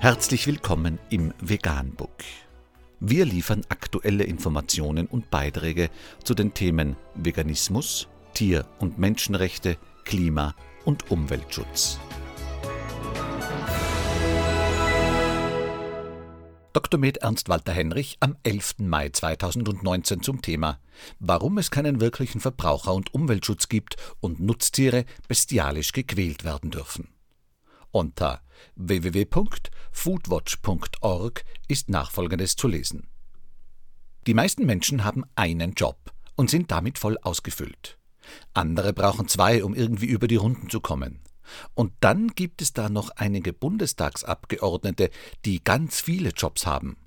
Herzlich willkommen im Veganbook. Wir liefern aktuelle Informationen und Beiträge zu den Themen Veganismus, Tier- und Menschenrechte, Klima- und Umweltschutz. Dr. Med Ernst Walter Henrich am 11. Mai 2019 zum Thema Warum es keinen wirklichen Verbraucher- und Umweltschutz gibt und Nutztiere bestialisch gequält werden dürfen. Unter www.foodwatch.org ist nachfolgendes zu lesen. Die meisten Menschen haben einen Job und sind damit voll ausgefüllt. Andere brauchen zwei, um irgendwie über die Runden zu kommen. Und dann gibt es da noch einige Bundestagsabgeordnete, die ganz viele Jobs haben,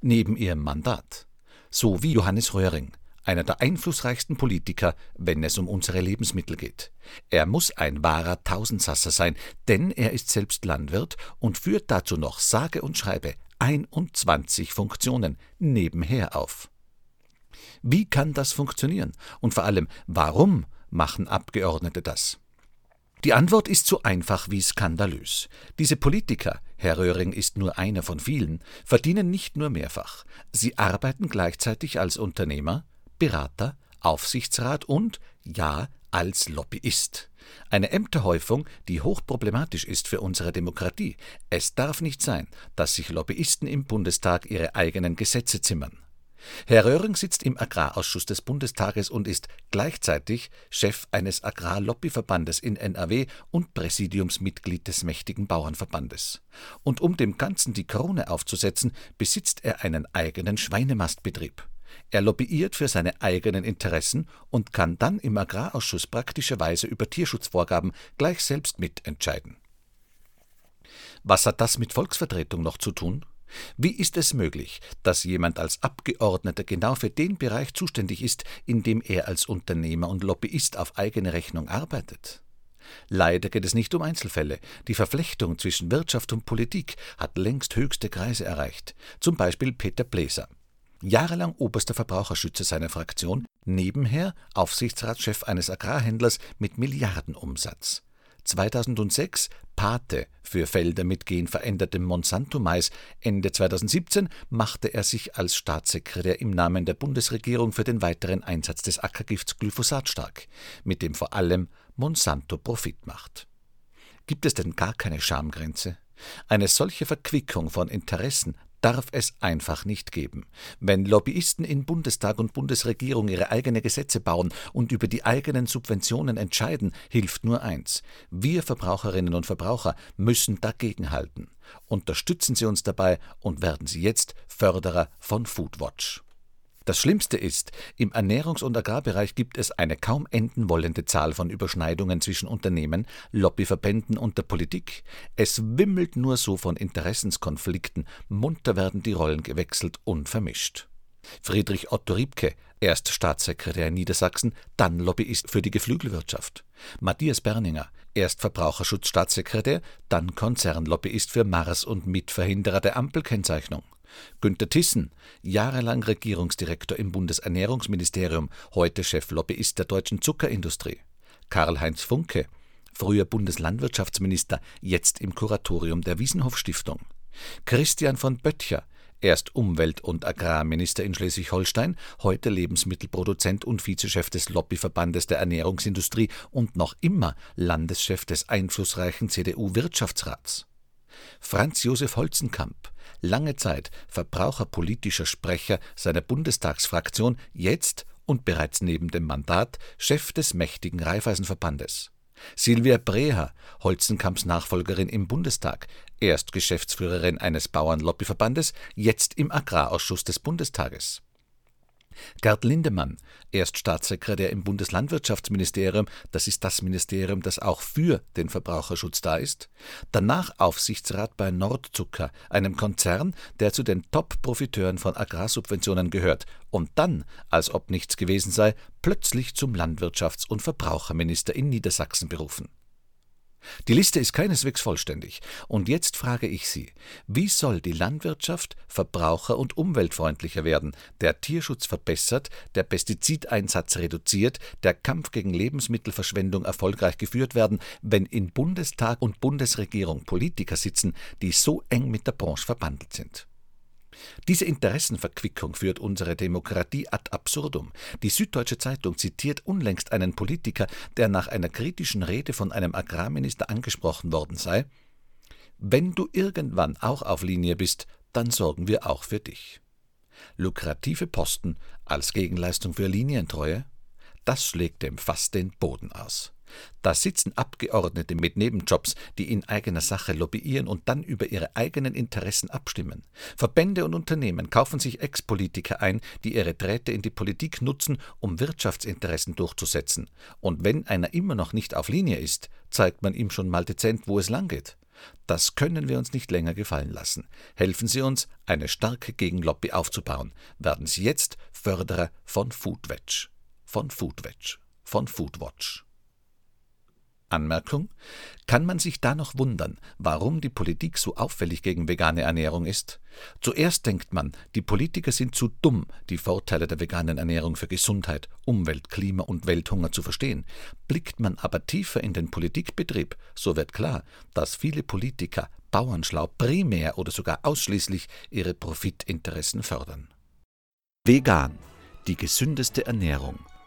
neben ihrem Mandat. So wie Johannes Röhring, einer der einflussreichsten Politiker, wenn es um unsere Lebensmittel geht. Er muss ein wahrer Tausendsasser sein, denn er ist selbst Landwirt und führt dazu noch sage und schreibe 21 Funktionen nebenher auf. Wie kann das funktionieren? Und vor allem, warum machen Abgeordnete das? Die Antwort ist so einfach wie skandalös. Diese Politiker, Herr Röhring ist nur einer von vielen, verdienen nicht nur mehrfach, sie arbeiten gleichzeitig als Unternehmer, Berater, Aufsichtsrat und, ja, als Lobbyist. Eine Ämterhäufung, die hochproblematisch ist für unsere Demokratie. Es darf nicht sein, dass sich Lobbyisten im Bundestag ihre eigenen Gesetze zimmern. Herr Röhring sitzt im Agrarausschuss des Bundestages und ist gleichzeitig Chef eines Agrarlobbyverbandes in NRW und Präsidiumsmitglied des mächtigen Bauernverbandes. Und um dem Ganzen die Krone aufzusetzen, besitzt er einen eigenen Schweinemastbetrieb. Er lobbyiert für seine eigenen Interessen und kann dann im Agrarausschuss praktischerweise über Tierschutzvorgaben gleich selbst mitentscheiden. Was hat das mit Volksvertretung noch zu tun? Wie ist es möglich, dass jemand als Abgeordneter genau für den Bereich zuständig ist, in dem er als Unternehmer und Lobbyist auf eigene Rechnung arbeitet? Leider geht es nicht um Einzelfälle. Die Verflechtung zwischen Wirtschaft und Politik hat längst höchste Kreise erreicht. Zum Beispiel Peter Bläser jahrelang oberster Verbraucherschützer seiner Fraktion, nebenher Aufsichtsratschef eines Agrarhändlers mit Milliardenumsatz. 2006 Pate für Felder mit genverändertem Monsanto-Mais. Ende 2017 machte er sich als Staatssekretär im Namen der Bundesregierung für den weiteren Einsatz des Ackergifts Glyphosat stark, mit dem vor allem Monsanto Profit macht. Gibt es denn gar keine Schamgrenze? Eine solche Verquickung von Interessen darf es einfach nicht geben. Wenn Lobbyisten in Bundestag und Bundesregierung ihre eigenen Gesetze bauen und über die eigenen Subventionen entscheiden, hilft nur eins. Wir Verbraucherinnen und Verbraucher müssen dagegenhalten. Unterstützen Sie uns dabei und werden Sie jetzt Förderer von Foodwatch. Das Schlimmste ist, im Ernährungs- und Agrarbereich gibt es eine kaum enden wollende Zahl von Überschneidungen zwischen Unternehmen, Lobbyverbänden und der Politik. Es wimmelt nur so von Interessenskonflikten, munter werden die Rollen gewechselt und vermischt. Friedrich Otto Riebke, erst Staatssekretär in Niedersachsen, dann Lobbyist für die Geflügelwirtschaft. Matthias Berninger, erst Verbraucherschutzstaatssekretär, dann Konzernlobbyist für Mars und Mitverhinderer der Ampelkennzeichnung. Günter Thyssen, jahrelang Regierungsdirektor im Bundesernährungsministerium, heute Cheflobbyist der deutschen Zuckerindustrie. Karl-Heinz Funke, früher Bundeslandwirtschaftsminister, jetzt im Kuratorium der Wiesenhof Stiftung. Christian von Böttcher, erst Umwelt- und Agrarminister in Schleswig-Holstein, heute Lebensmittelproduzent und Vizechef des Lobbyverbandes der Ernährungsindustrie und noch immer Landeschef des einflussreichen CDU-Wirtschaftsrats. Franz Josef Holzenkamp, lange Zeit verbraucherpolitischer Sprecher seiner Bundestagsfraktion, jetzt und bereits neben dem Mandat Chef des mächtigen Raiffeisenverbandes. Silvia Breher, Holzenkamps Nachfolgerin im Bundestag, erst Geschäftsführerin eines Bauernlobbyverbandes, jetzt im Agrarausschuss des Bundestages. Gerd Lindemann, erst Staatssekretär im Bundeslandwirtschaftsministerium, das ist das Ministerium, das auch für den Verbraucherschutz da ist, danach Aufsichtsrat bei Nordzucker, einem Konzern, der zu den Top-Profiteuren von Agrarsubventionen gehört, und dann, als ob nichts gewesen sei, plötzlich zum Landwirtschafts- und Verbraucherminister in Niedersachsen berufen. Die Liste ist keineswegs vollständig. Und jetzt frage ich Sie, wie soll die Landwirtschaft verbraucher- und umweltfreundlicher werden, der Tierschutz verbessert, der Pestizideinsatz reduziert, der Kampf gegen Lebensmittelverschwendung erfolgreich geführt werden, wenn in Bundestag und Bundesregierung Politiker sitzen, die so eng mit der Branche verbandelt sind? Diese Interessenverquickung führt unsere Demokratie ad absurdum. Die Süddeutsche Zeitung zitiert unlängst einen Politiker, der nach einer kritischen Rede von einem Agrarminister angesprochen worden sei Wenn du irgendwann auch auf Linie bist, dann sorgen wir auch für dich. Lukrative Posten als Gegenleistung für Linientreue? Das schlägt dem fast den Boden aus. Da sitzen Abgeordnete mit Nebenjobs, die in eigener Sache lobbyieren und dann über ihre eigenen Interessen abstimmen. Verbände und Unternehmen kaufen sich Ex-Politiker ein, die ihre Drähte in die Politik nutzen, um Wirtschaftsinteressen durchzusetzen. Und wenn einer immer noch nicht auf Linie ist, zeigt man ihm schon mal dezent, wo es langgeht. Das können wir uns nicht länger gefallen lassen. Helfen Sie uns, eine starke Gegenlobby aufzubauen. Werden Sie jetzt Förderer von Foodwatch. Von Foodwatch. Von Foodwatch. Anmerkung: Kann man sich da noch wundern, warum die Politik so auffällig gegen vegane Ernährung ist? Zuerst denkt man, die Politiker sind zu dumm, die Vorteile der veganen Ernährung für Gesundheit, Umwelt, Klima und Welthunger zu verstehen. Blickt man aber tiefer in den Politikbetrieb, so wird klar, dass viele Politiker bauernschlau primär oder sogar ausschließlich ihre Profitinteressen fördern. Vegan, die gesündeste Ernährung